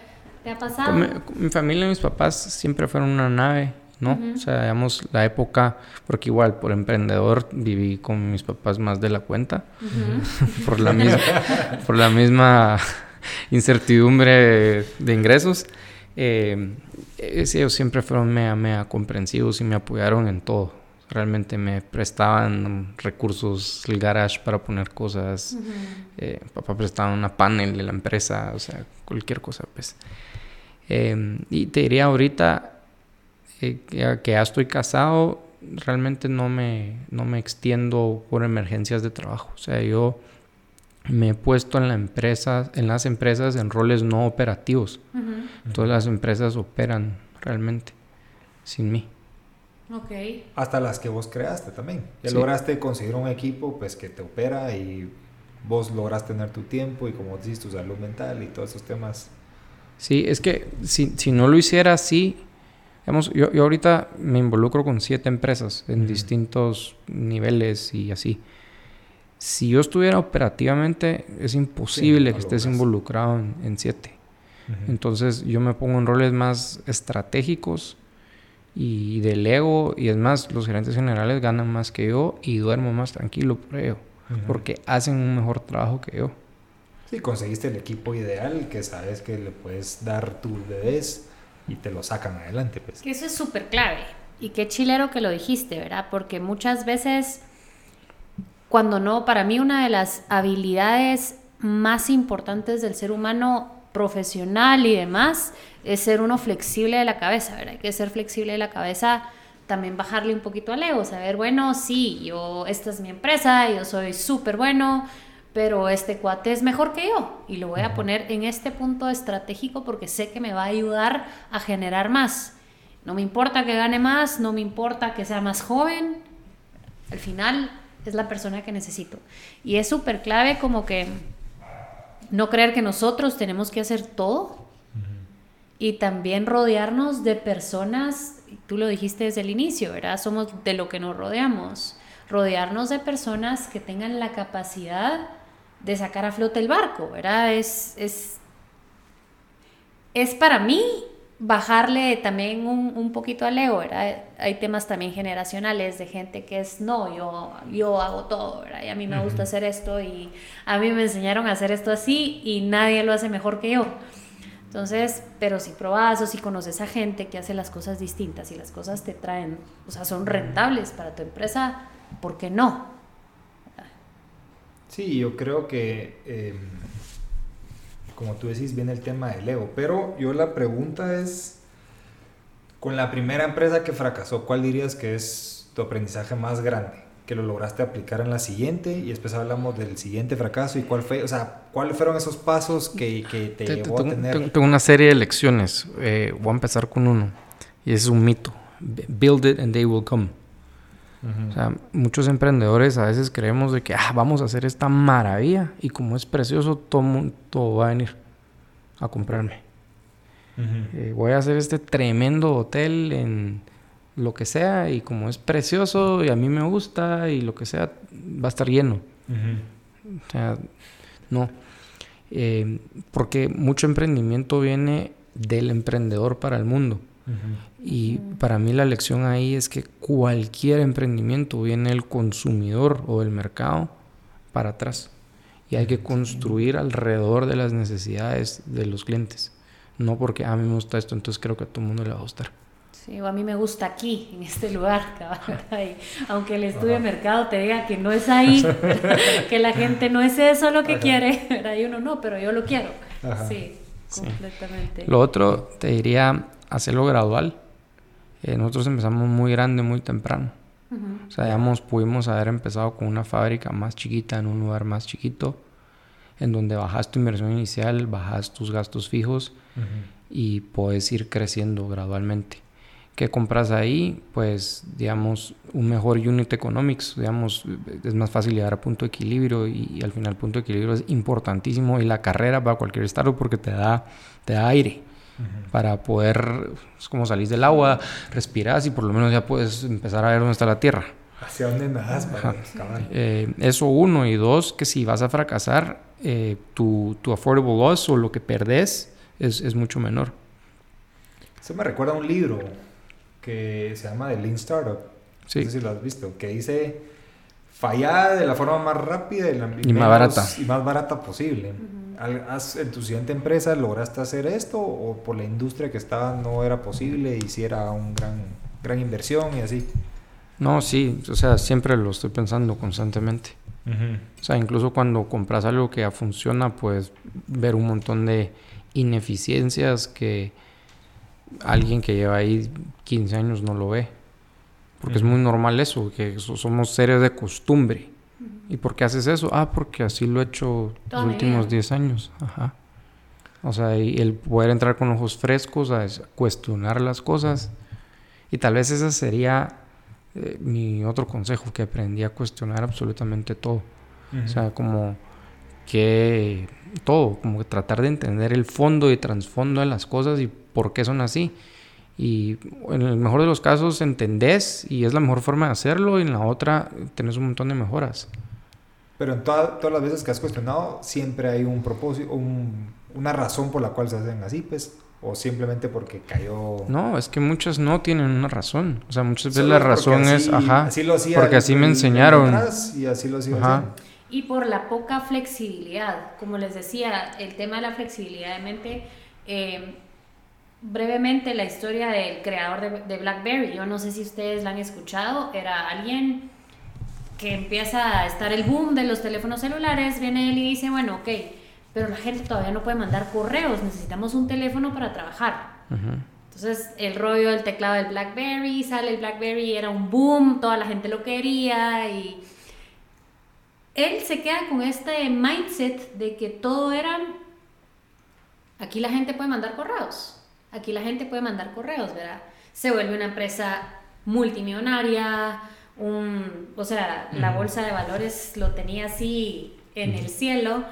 ¿Te ha pasado? mi, familia y mis papás siempre fueron una nave ¿no? O sea, digamos, la época, porque igual por emprendedor viví con mis papás más de la cuenta, por, la misma, por la misma incertidumbre de ingresos. Eh, ellos siempre fueron mega, mega comprensivos y me apoyaron en todo. Realmente me prestaban recursos, el garage para poner cosas. Eh, papá prestaba una panel de la empresa, o sea, cualquier cosa, pues. Eh, y te diría ahorita eh, que, ya estoy casado, realmente no me, no me extiendo por emergencias de trabajo. O sea, yo me he puesto en la empresa, en las empresas en roles no operativos. Todas las empresas operan realmente sin mí. Ok. Hasta las que vos creaste también. Ya lograste conseguir un equipo pues que te opera y vos logras tener tu tiempo y como dices tu salud mental y todos esos temas. Sí, es que si, si no lo hiciera así, yo, yo, ahorita me involucro con siete empresas en distintos niveles y así. Si yo estuviera operativamente, es imposible que estés involucrado en, siete. Entonces yo me pongo en roles más estratégicos y del ego, y es más, los gerentes generales ganan más que yo y duermo más tranquilo por ello, porque hacen un mejor trabajo que yo. Sí, conseguiste el equipo ideal que sabes que le puedes dar tus bebés y te lo sacan adelante. Pues. Eso es súper clave. Y qué chilero que lo dijiste, ¿verdad? Porque muchas veces cuando no, para mí una de las habilidades más importantes del ser humano profesional y demás es ser uno flexible de la cabeza, ¿verdad? Hay que ser flexible de la cabeza, también bajarle un poquito al ego, saber, bueno, sí, yo, esta es mi empresa, yo soy súper bueno, pero este cuate es mejor que yo y lo voy a poner en este punto estratégico porque sé que me va a ayudar a generar más. No me importa que gane más, no me importa que sea más joven, al final es la persona que necesito. Y es súper clave como que no creer que nosotros tenemos que hacer todo y también rodearnos de personas, tú lo dijiste desde el inicio, ¿verdad? Somos de lo que nos rodeamos. Rodearnos de personas que tengan la capacidad de sacar a flote el barco, ¿verdad? Es, es, es para mí bajarle también un, un, poquito al ego, ¿verdad? Hay temas también generacionales de gente que es, no, yo, yo hago todo, ¿verdad? Y a mí me gusta hacer esto y a mí me enseñaron a hacer esto así y nadie lo hace mejor que yo. Entonces, pero si probas o si conoces a gente que hace las cosas distintas y las cosas te traen, o sea, son rentables para tu empresa, ¿por qué no? Sí, yo creo que... Em, como tú decís, viene el tema del ego. Pero yo la pregunta es, con la primera empresa que fracasó, ¿cuál dirías que es tu aprendizaje más grande? Que lo lograste aplicar en la siguiente y después hablamos del siguiente fracaso y cuál fue, o sea, cuáles fueron esos pasos que, que te, llevó a tener. Tengo una serie de lecciones. Eh, voy a empezar con uno y es un mito. Build it and they will come. O sea, muchos emprendedores a veces creemos de que ah, vamos a hacer esta maravilla y como es precioso, todo, todo va a venir a comprarme. Eh, voy a hacer este tremendo hotel en lo que sea y como es precioso y a mí me gusta y lo que sea, va a estar lleno. O sea, no. Eh, porque mucho emprendimiento viene del emprendedor para el mundo. Y para mí la lección ahí es que cualquier emprendimiento viene el consumidor o el mercado para atrás. Y hay que construir alrededor de las necesidades de los clientes. No porque ah, a mí me gusta esto, entonces creo que a todo el mundo le va a gustar. Sí, o a mí me gusta aquí, en este lugar, aunque el estudio de mercado te diga que no es ahí, que la gente no es eso lo que quiere, y uno no, pero yo lo quiero. Sí, completamente. Lo otro, te diría, hacerlo gradual. Eh, nosotros empezamos muy grande, muy temprano. O sea, digamos, pudimos haber empezado con una fábrica más chiquita, en un lugar más chiquito, en donde bajas tu inversión inicial, bajas tus gastos fijos y puedes ir creciendo gradualmente. ¿Qué compras ahí? Pues, digamos, un mejor unit economics, digamos, es más fácil llegar a punto de equilibrio y, al final punto de equilibrio es importantísimo y la carrera para cualquier startup porque te da, te da aire para poder, es como salís del agua, respiras y por lo menos ya puedes empezar a ver dónde está la tierra. ¿Hacia dónde nadas para eh, Eso uno. Y dos, que si vas a fracasar, eh, tu, tu, affordable loss o lo que perdés es, es, mucho menor. Eso me recuerda a un libro que se llama The Lean Startup. Sí. No sé si lo has visto. Que dice fallar de la forma más rápida y, la- Y más barata. y más barata posible. Al- has- ¿En tu siguiente empresa lograste hacer esto o por la industria que estaba no era posible y si era un gran, gran inversión y así? No, sí, o sea, siempre lo estoy pensando constantemente. O sea, incluso cuando compras algo que ya funciona, puedes ver un montón de ineficiencias que alguien que lleva ahí 15 años no lo ve. Porque es muy normal eso, que so- somos seres de costumbre. ¿Y por qué haces eso? Ah, porque así lo he hecho Toda los últimos vida. 10 años. Ajá. O sea, y el poder entrar con ojos frescos a es- cuestionar las cosas. Y tal vez ese sería eh, mi otro consejo, que aprendí a cuestionar absolutamente todo. O sea, como que todo, como que tratar de entender el fondo y trasfondo de las cosas y por qué son así. Y en el mejor de los casos entendés y es la mejor forma de hacerlo y en la otra tenés un montón de mejoras. Pero en toda- todas las veces que has cuestionado, siempre hay un propósito, un- una razón por la cual se hacen así, pues, o simplemente porque cayó. No, es que muchas no tienen una razón. O sea, muchas veces Solo la razón es, así- ajá, así lo hacía porque así me enseñaron. Y así lo sigo Ajá. Y por la poca flexibilidad, como les decía, el tema de la flexibilidad de mente, eh, brevemente la historia del creador de, de BlackBerry, yo no sé si ustedes la han escuchado, era alguien que empieza a estar el boom de los teléfonos celulares, viene él y dice, bueno, ok, pero la gente todavía no puede mandar correos, necesitamos un teléfono para trabajar. Entonces, el rollo del teclado del BlackBerry, sale el BlackBerry, era un boom, toda la gente lo quería y él se queda con este mindset de que todo era, aquí la gente puede mandar correos, aquí la gente puede mandar correos, ¿verdad? Se vuelve una empresa multimillonaria, un, o sea, la bolsa de valores lo tenía así en el cielo.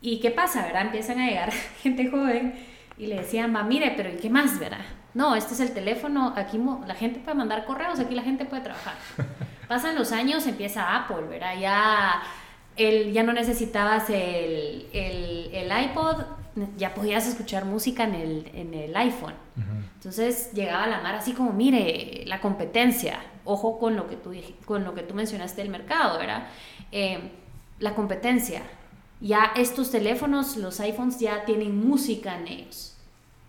¿Y qué pasa, verdad? Empiezan a llegar gente joven y le decían, va, mire, pero ¿y qué más, verdad? No, este es el teléfono, aquí la gente puede mandar correos, aquí la gente puede trabajar. Pasan los años, empieza Apple, ¿verdad? Ya, el, ya no necesitabas el, el, el iPod, ya podías escuchar música en el, en el iPhone. Entonces llegaba la mar así como, mire, la competencia, ojo con lo que tú, con lo que tú mencionaste del mercado, ¿verdad? Eh, la competencia. Ya estos teléfonos, los iPhones ya tienen música en ellos.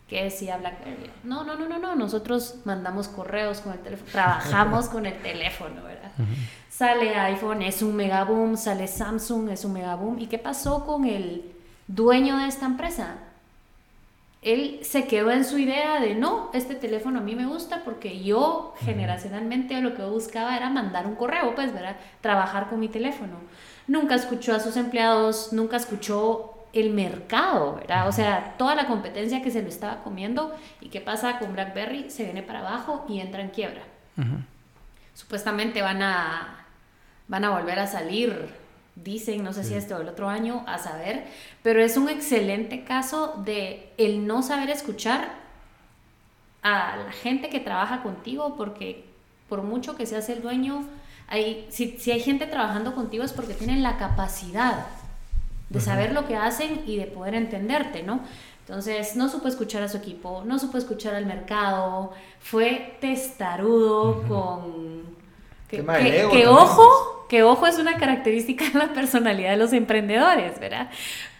¿Qué decía BlackBerry? No, no, no, no, no. Nosotros mandamos correos con el teléfono, trabajamos con el teléfono, ¿verdad? Sale iPhone, es un mega boom, sale Samsung, es un mega boom. ¿Y qué pasó con el dueño de esta empresa? Él se quedó en su idea de no, este teléfono a mí me gusta porque yo generacionalmente lo que buscaba era mandar un correo, pues, ¿verdad? Trabajar con mi teléfono. Nunca escuchó a sus empleados, nunca escuchó el mercado, ¿verdad? O sea, toda la competencia que se lo estaba comiendo. ¿Y qué pasa con BlackBerry? Se viene para abajo y entra en quiebra. Ujú. Supuestamente van a, van a volver a salir, dicen, no sé si este o el otro año, a saber, pero es un excelente caso de el no saber escuchar a la gente que trabaja contigo, porque por mucho que seas el dueño, hay, si, si hay gente trabajando contigo es porque tienen la capacidad de saber lo que hacen y de poder entenderte, ¿no? Entonces, no supo escuchar a su equipo, no supo escuchar al mercado, fue testarudo con... Que, ojo, que ojo es una característica de la personalidad de los emprendedores, ¿verdad?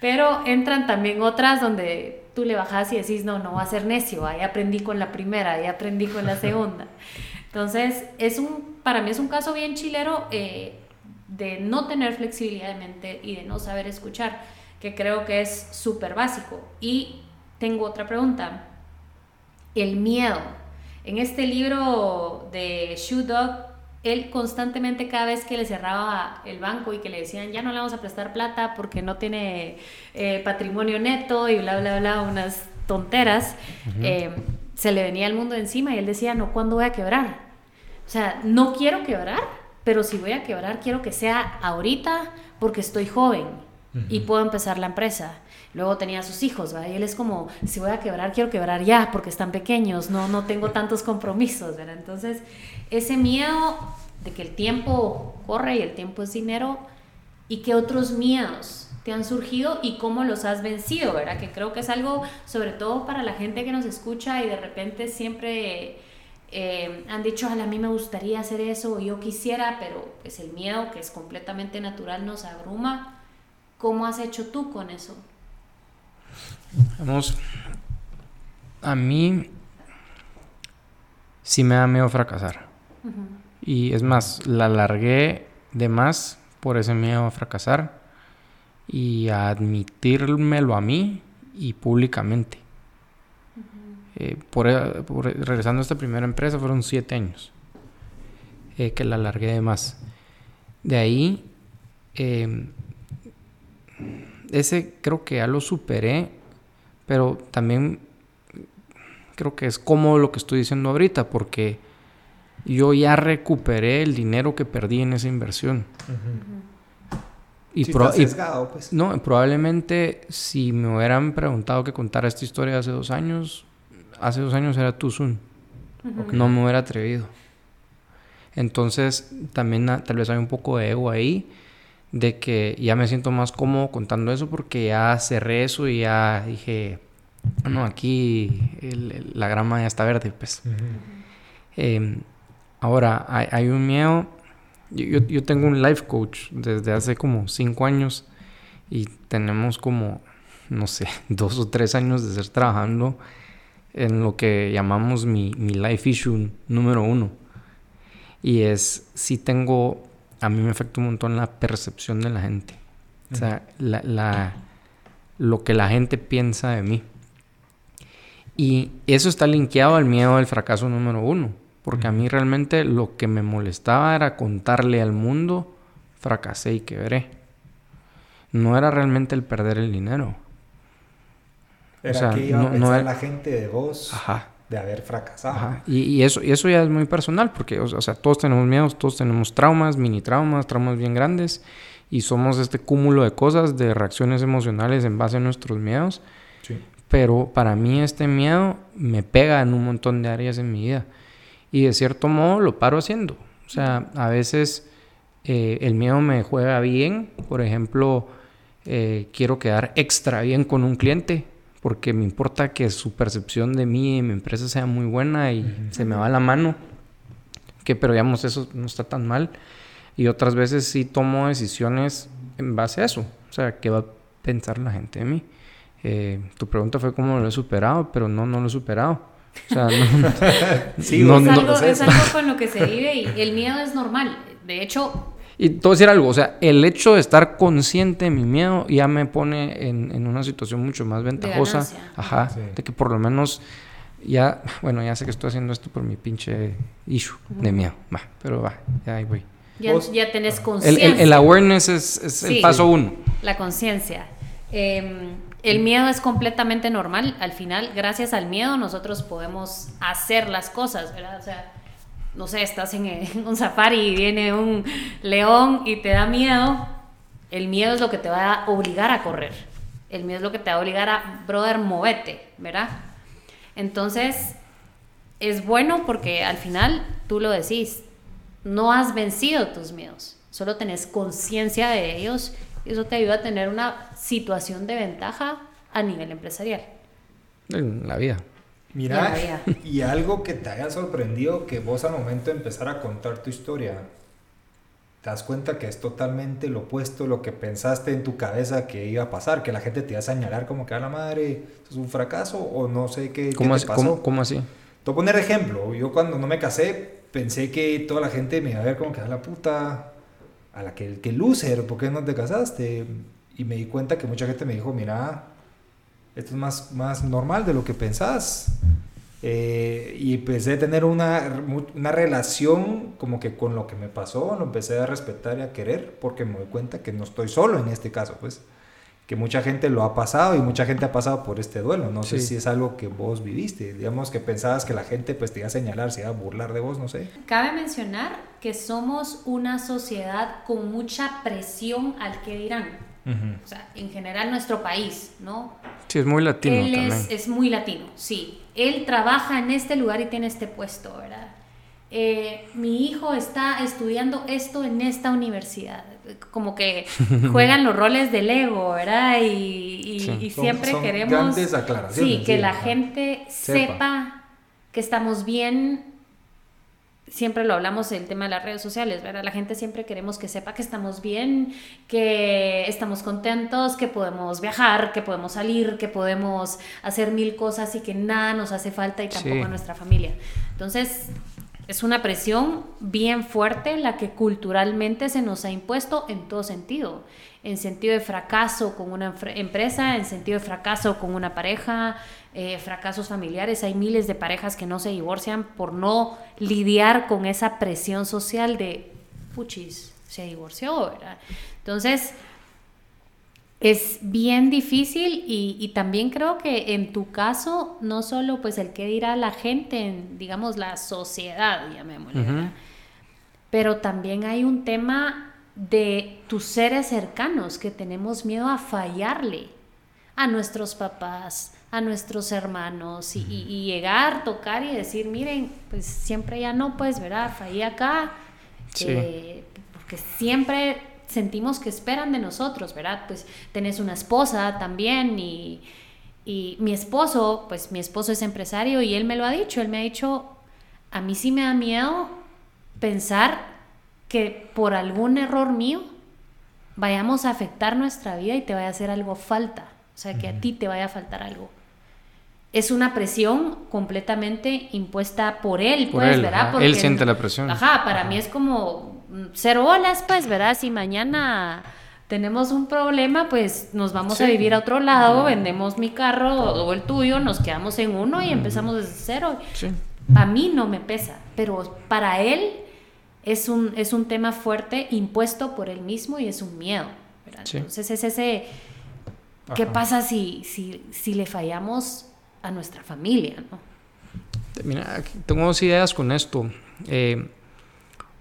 Pero entran también otras donde tú le bajas y decís, no, no va a ser necio, ahí aprendí con la primera, ahí aprendí con la segunda. Entonces, es un, para mí es un caso bien chilero eh, de no tener flexibilidad de mente y de no saber escuchar, que creo que es súper básico. Y tengo otra pregunta. El miedo. En este libro de Shoe Dog, él constantemente cada vez que le cerraba el banco y que le decían ya no le vamos a prestar plata porque no tiene eh, patrimonio neto y bla, bla, bla, unas tonteras, eh, se le venía el mundo encima y él decía, no, ¿cuándo voy a quebrar? O sea, no quiero quebrar, pero si voy a quebrar, quiero que sea ahorita porque estoy joven y puedo empezar la empresa. Luego tenía sus hijos, ¿verdad? Y él es como, si voy a quebrar, quiero quebrar ya porque están pequeños, no, no tengo tantos compromisos, ¿verdad? Entonces, ese miedo de que el tiempo corre y el tiempo es dinero y qué otros miedos te han surgido y cómo los has vencido, ¿verdad? Que creo que es algo sobre todo para la gente que nos escucha y de repente siempre eh, han dicho, a mí me gustaría hacer eso, o yo quisiera, pero pues el miedo, que es completamente natural, nos abruma. ¿Cómo has hecho tú con eso? Vamos, a mí sí me da miedo fracasar. Y es más, la alargué de más por ese miedo a fracasar y a admitírmelo a mí y públicamente. Eh, por, regresando a esta primera empresa fueron siete años eh, que la alargué de más. De ahí, em, ese creo que ya lo superé, pero también creo que es cómodo lo que estoy diciendo ahorita, porque yo ya recuperé el dinero que perdí en esa inversión. Y, pues. No, probablemente si me hubieran preguntado que contara esta historia hace dos años, hace dos años era tu Zoom. No me hubiera atrevido. Entonces, también tal vez hay un poco de ego ahí, de que ya me siento más cómodo contando eso porque ya cerré eso y ya dije, no, aquí la grama ya está verde, pues. Em, ahora, hay, un miedo. Yo, yo, tengo un life coach desde hace como cinco años y tenemos como, no sé, dos o tres años de estar trabajando en lo que llamamos mi, mi life issue número uno. Y es si tengo, a mí me afecta un montón la percepción de la gente. O sea, la, la, lo que la gente piensa de mí. Y eso está linkeado al miedo al fracaso número uno. Porque a mí realmente lo que me molestaba era contarle al mundo, fracasé y quebré. No era realmente el perder el dinero. Era que iba a pensar la gente de vos de haber fracasado. Y, eso, y eso ya es muy personal, porque o sea, todos tenemos miedos, todos tenemos traumas, mini traumas, traumas bien grandes, y somos este cúmulo de cosas, de reacciones emocionales en base a nuestros miedos. Pero para mí este miedo me pega en un montón de áreas en mi vida. Y de cierto modo lo paro haciendo. O sea, a veces eh, el miedo me juega bien. Por ejemplo, eh, quiero quedar extra bien con un cliente porque me importa que su percepción de mí y mi empresa sea muy buena y se me va la mano. Que, pero digamos, eso no está tan mal. Y otras veces sí tomo decisiones en base a eso. O sea, ¿qué va a pensar la gente de mí? Eh, tu pregunta fue cómo lo he superado, pero no, no lo he superado. O sea, no, sí, no, es, algo, es algo con lo que se vive y el miedo es normal. De hecho, y te voy a decir algo, o sea, el hecho de estar consciente de mi miedo ya me pone en, en una situación mucho más ventajosa. De ajá, de que por lo menos ya, bueno, ya sé que estoy haciendo esto por mi pinche issue de miedo, va, pero va, ya ahí voy. Ya, ya tenés conciencia. El, el, awareness es, es el paso uno. La conciencia. Eh, el miedo es completamente normal. Al final, gracias al miedo, nosotros podemos hacer las cosas, ¿verdad? O sea, no sé, estás en, un safari y viene un león y te da miedo, el miedo es lo que te va a obligar a correr. El miedo es lo que te va a obligar a, brother, movete, ¿verdad? Entonces, es bueno porque al final tú lo decís, no has vencido tus miedos, solo tenés conciencia de ellos y eso te ayuda a tener una situación de ventaja a nivel empresarial. En la vida. Mira, y algo que te haya sorprendido que vos al momento de empezar a contar tu historia, te das cuenta que es totalmente lo opuesto lo que pensaste en tu cabeza que iba a pasar, que la gente te iba a señalar como que a la madre, es un fracaso o no sé qué, ¿Cómo, te pasó. ¿cómo, así? Te voy a poner ejemplo, yo cuando no me casé pensé que toda la gente me iba a ver como que a la puta, a la que, que loser, ¿por qué no te casaste? Y me di cuenta que mucha gente me dijo, mira, esto es más, más normal de lo que pensás. Eh, y empecé a tener una, una, relación como que con lo que me pasó, lo empecé a respetar y a querer porque me doy cuenta que no estoy solo en este caso, pues que mucha gente lo ha pasado y mucha gente ha pasado por este duelo. No sé si es algo que vos viviste, digamos que pensabas que la gente pues te iba a señalar, se iba a burlar de vos, no sé. Cabe mencionar que somos una sociedad con mucha presión al que dirán. O sea, en general nuestro país, ¿no? Sí, es muy latino Él también. Es, es, muy latino, sí. Él trabaja en este lugar y tiene este puesto, ¿verdad? Eh, mi hijo está estudiando esto en esta universidad. Como que juegan los roles del ego, ¿verdad? Y, y, siempre queremos sí, que la gente sepa que estamos bien siempre lo hablamos el tema de las redes sociales, ¿verdad? La gente siempre queremos que sepa que estamos bien, que estamos contentos, que podemos viajar, que podemos salir, que podemos hacer mil cosas y que nada nos hace falta y tampoco a nuestra familia. Entonces, es una presión bien fuerte la que culturalmente se nos ha impuesto en todo sentido. En sentido de fracaso con una empresa, en sentido de fracaso con una pareja, eh, fracasos familiares. Hay miles de parejas que no se divorcian por no lidiar con esa presión social de, puchis, se divorció, ¿verdad? Entonces, es bien difícil y, también creo que en tu caso, no solo pues el que dirá la gente, en, digamos la sociedad, llamémosle, uh pero también hay un tema de tus seres cercanos que tenemos miedo a fallarle a nuestros papás, a nuestros hermanos y, llegar, tocar y decir, miren, pues siempre ya no, pues, ¿verdad? Fallé acá, eh, porque siempre sentimos que esperan de nosotros, ¿verdad? Pues tenés una esposa también y, y mi esposo, pues mi esposo es empresario y él me lo ha dicho, él me ha dicho, a mí sí me da miedo pensar que por algún error mío vayamos a afectar nuestra vida y te vaya a hacer algo falta, o sea, que a ti te vaya a faltar algo es una presión completamente impuesta por él, pues, ¿verdad? Porque, él siente la presión. Ajá, para mí es como cero olas, pues, ¿verdad? Si mañana tenemos un problema, pues nos vamos a vivir a otro lado, vendemos mi carro o el tuyo, nos quedamos en uno y empezamos desde cero. Sí. A mí no me pesa, pero para él es un, es un tema fuerte impuesto por él mismo y es un miedo. Entonces es ese, ¿qué pasa si, si, si le fallamos a nuestra familia, ¿no? Mira, tengo dos ideas con esto. Eh,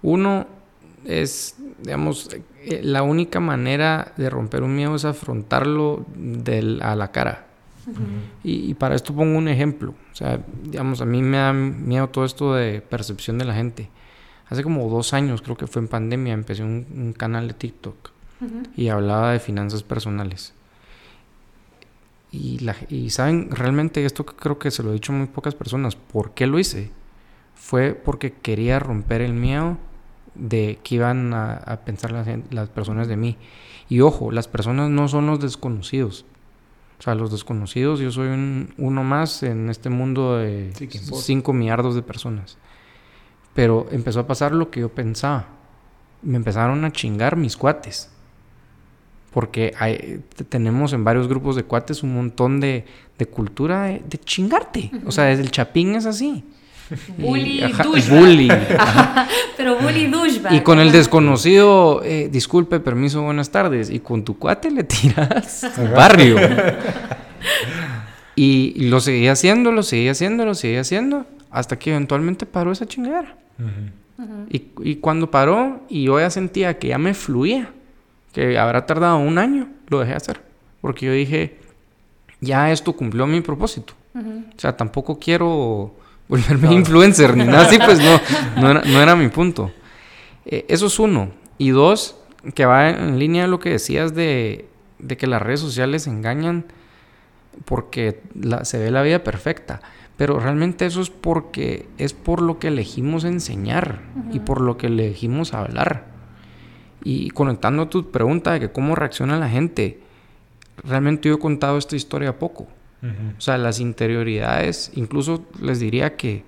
uno es, digamos, eh, la única manera de romper un miedo es afrontarlo a la cara. y, para esto pongo un ejemplo. O sea, digamos, a mí me da miedo todo esto de percepción de la gente. Hace como dos años, creo que fue en pandemia, empecé un, canal de TikTok y hablaba de finanzas personales. Y, la, y saben, realmente esto creo que se lo he dicho a muy pocas personas. ¿Por qué lo hice? Fue porque quería romper el miedo de que iban a, pensar las, las, personas de mí. Y ojo, las personas no son los desconocidos. O sea, los desconocidos, yo soy uno más en este mundo de 5 millardos de personas. Pero empezó a pasar lo que yo pensaba. Me empezaron a chingar mis cuates porque hay, tenemos en varios grupos de cuates un montón de, cultura de, chingarte. O sea, desde el chapín es así. Bully, y, bully. Pero bully douchebag. Y con el desconocido, eh, disculpe, permiso, buenas tardes. Y con tu cuate le tiras barrio. y, lo seguía haciendo, lo seguía haciendo, lo seguía haciendo. Hasta que eventualmente paró esa chingadera. y, y cuando paró, y yo ya sentía que ya me fluía que habrá tardado un año, lo dejé hacer. Porque yo dije, ya esto cumplió mi propósito. O sea, tampoco quiero volverme influencer ni nada así, pues no, no era, mi punto. Eh, eso es uno. Y dos, que va en línea de lo que decías de, de que las redes sociales engañan porque se ve la vida perfecta. Pero realmente eso es porque es por lo que elegimos enseñar y por lo que elegimos hablar. Y conectando a tu pregunta de que cómo reacciona la gente, realmente yo he contado esta historia poco. O sea, las interioridades, incluso les diría que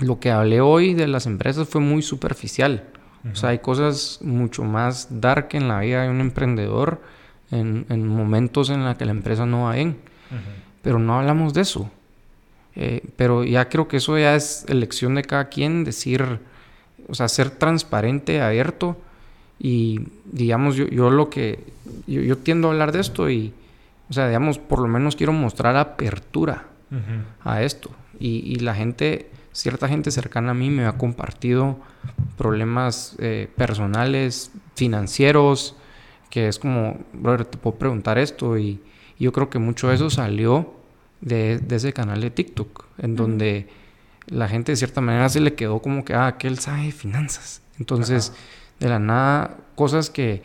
lo que hablé hoy de las empresas fue muy superficial. O sea, hay cosas mucho más dark en la vida de un emprendedor en, momentos en los que la empresa no va bien. Pero no hablamos de eso. Eh, pero ya creo que eso ya es elección de cada quien, decir, o sea, ser transparente, abierto y digamos, yo, yo lo que, yo, tiendo a hablar de esto y, o sea, digamos, por lo menos quiero mostrar apertura a esto. Y, y, la gente, cierta gente cercana a mí me ha compartido problemas eh, personales, financieros, que es como, brother, te puedo preguntar esto. Y, yo creo que mucho de eso salió de, de ese canal de TikTok, en donde la gente de cierta manera se le quedó como que, ah, aquel sabe finanzas. Entonces de la nada cosas que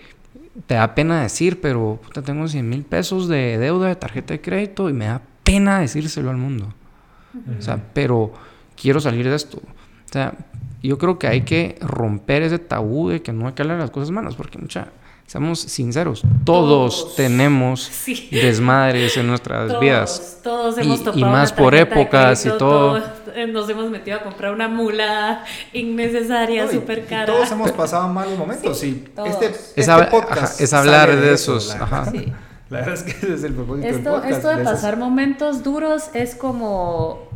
te da pena decir, pero puta, tengo 100 mil pesos de deuda de tarjeta de crédito y me da pena decírselo al mundo. O sea, pero quiero salir de esto. O sea, yo creo que hay que romper ese tabú de que no hay que hablar de las cosas malas, porque mucha, seamos sinceros, todos, Todos. tenemos Sí. desmadres en nuestras Todos, vidas. Todos Y- hemos y topado más una por épocas y todo. todos, eh, Nos hemos metido a comprar una mula innecesaria, No, y- súper y cara. todos hemos pasado malos momentos. y todos. este, Es, este hab- podcast ajá, es hablar de eso, esos. la- ajá. Sí. La verdad es que ese es el propósito del Esto, podcast. esto de pasar momentos duros es como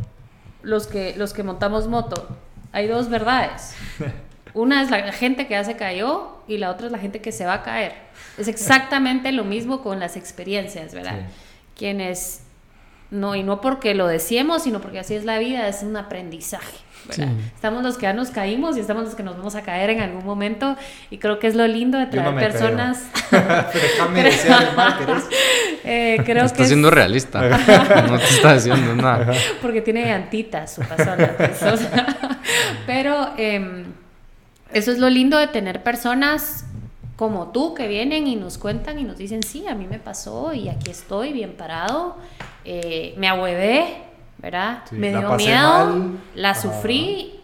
los que, los que montamos moto. Hay dos verdades. Una es la gente que ya se cayó y la otra es la gente que se va a caer. Es exactamente lo mismo con las experiencias, ¿verdad? Sí. Quienes, no, y no porque lo decíamos, sino porque así es la vida, es un aprendizaje. Estamos los que ya nos caímos y estamos los que nos vamos a caer en algún momento y creo que es lo lindo de traer no personas. Pero déjame desear mal, ¿querés? Eh, creo Está que es- siendo realista. no te está diciendo nada. porque tiene llantitas su pasola. pues, pero em, eso es lo lindo de tener personas como tú que vienen y nos cuentan y nos dicen, sí, a mí me pasó y aquí estoy bien parado, eh, me ahuevé, ¿verdad? Sí, me dio miedo, mal. la Ajá. sufrí,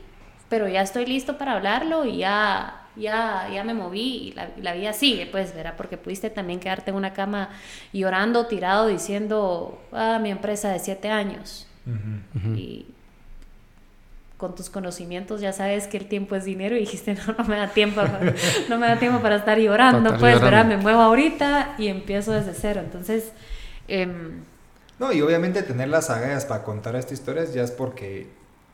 pero ya estoy listo para hablarlo y ya, ya, ya me moví y la, vida sigue, pues, ¿verdad? Porque pudiste también quedarte en una cama llorando, tirado, diciendo, ah, mi empresa de siete años. Y con tus conocimientos ya sabes que el tiempo es dinero y dijiste, no, no me da tiempo, para- no me da tiempo para estar llorando, Para estar pues, ¿verdad? llorando. Me muevo ahorita y empiezo desde cero. Entonces, em, No, y obviamente tener las agallas para contar estas historias ya es porque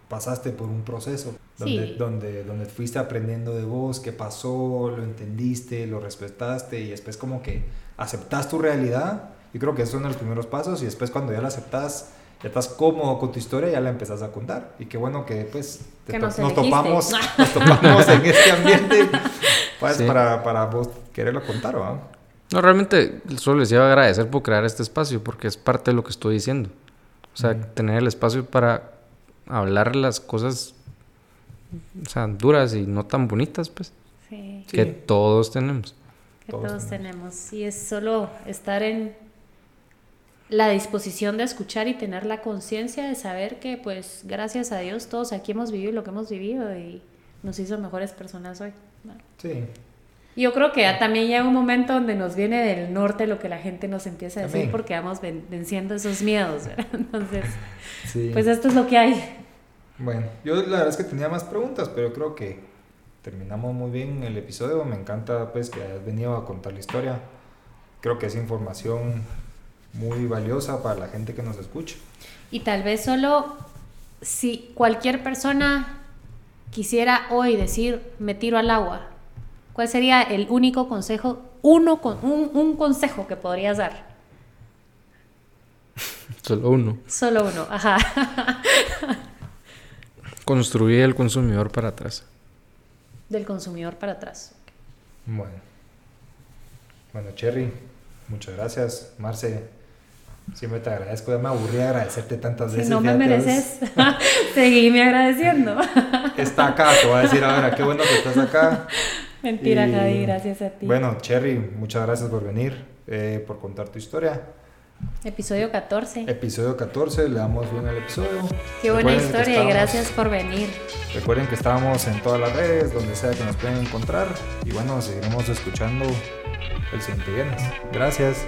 pasaste por un proceso donde, Sí. donde, donde fuiste aprendiendo de vos, qué pasó, lo entendiste, lo respetaste y después como que aceptas tu realidad. Yo creo que esos son los primeros pasos y después cuando ya la aceptas, ya estás cómodo con tu historia, ya la empezás a contar. Y qué bueno que pues te Que to- nos topamos, nos topamos en este ambiente pues, Sí. para, para vos quererlo contar, ¿va? No, realmente solo les iba a agradecer por crear este espacio porque es parte de lo que estoy diciendo. O sea, tener el espacio para hablar las cosas o sea, duras y no tan bonitas, pues, sí, Sí. que todos tenemos. que Todos todos, tenemos. tenemos. Y es solo estar en la disposición de escuchar y tener la conciencia de saber que, pues, gracias a Dios, todos aquí hemos vivido lo que hemos vivido y nos hizo mejores personas hoy. ¿no? Sí. Yo creo que ya también llega un momento donde nos viene del norte lo que la gente nos empieza a decir También. porque vamos ven- venciendo esos miedos, ¿verdad? Entonces, sí. pues esto es lo que hay. Bueno, yo la verdad es que tenía más preguntas, pero creo que terminamos muy bien el episodio. Me encanta pues que hayas venido a contar la historia. Creo que es información muy valiosa para la gente que nos escucha. Y tal vez solo si cualquier persona quisiera hoy decir me tiro al agua, ¿cuál sería el único consejo, uno con, un, un consejo que podrías dar? Solo uno. Solo uno, ajá. Construir el consumidor para atrás. Del consumidor para atrás. Bueno. Bueno, Cherry, muchas gracias. Marce, siempre te agradezco. Ya me aburrí de agradecerte tantas Si veces. no me mereces, seguime agradeciendo. Está acá, te voy a decir ahora, qué bueno que estás acá. Mentira, Y, Javi, gracias a ti. Bueno, Cherry, muchas gracias por venir, eh, por contar tu historia. Episodio 14. Episodio 14, le damos bien al episodio. Qué buena Recuerden historia y gracias por venir. Recuerden que estamos en todas las redes, donde sea que nos pueden encontrar. Y bueno, seguiremos escuchando el siguiente viernes. Gracias.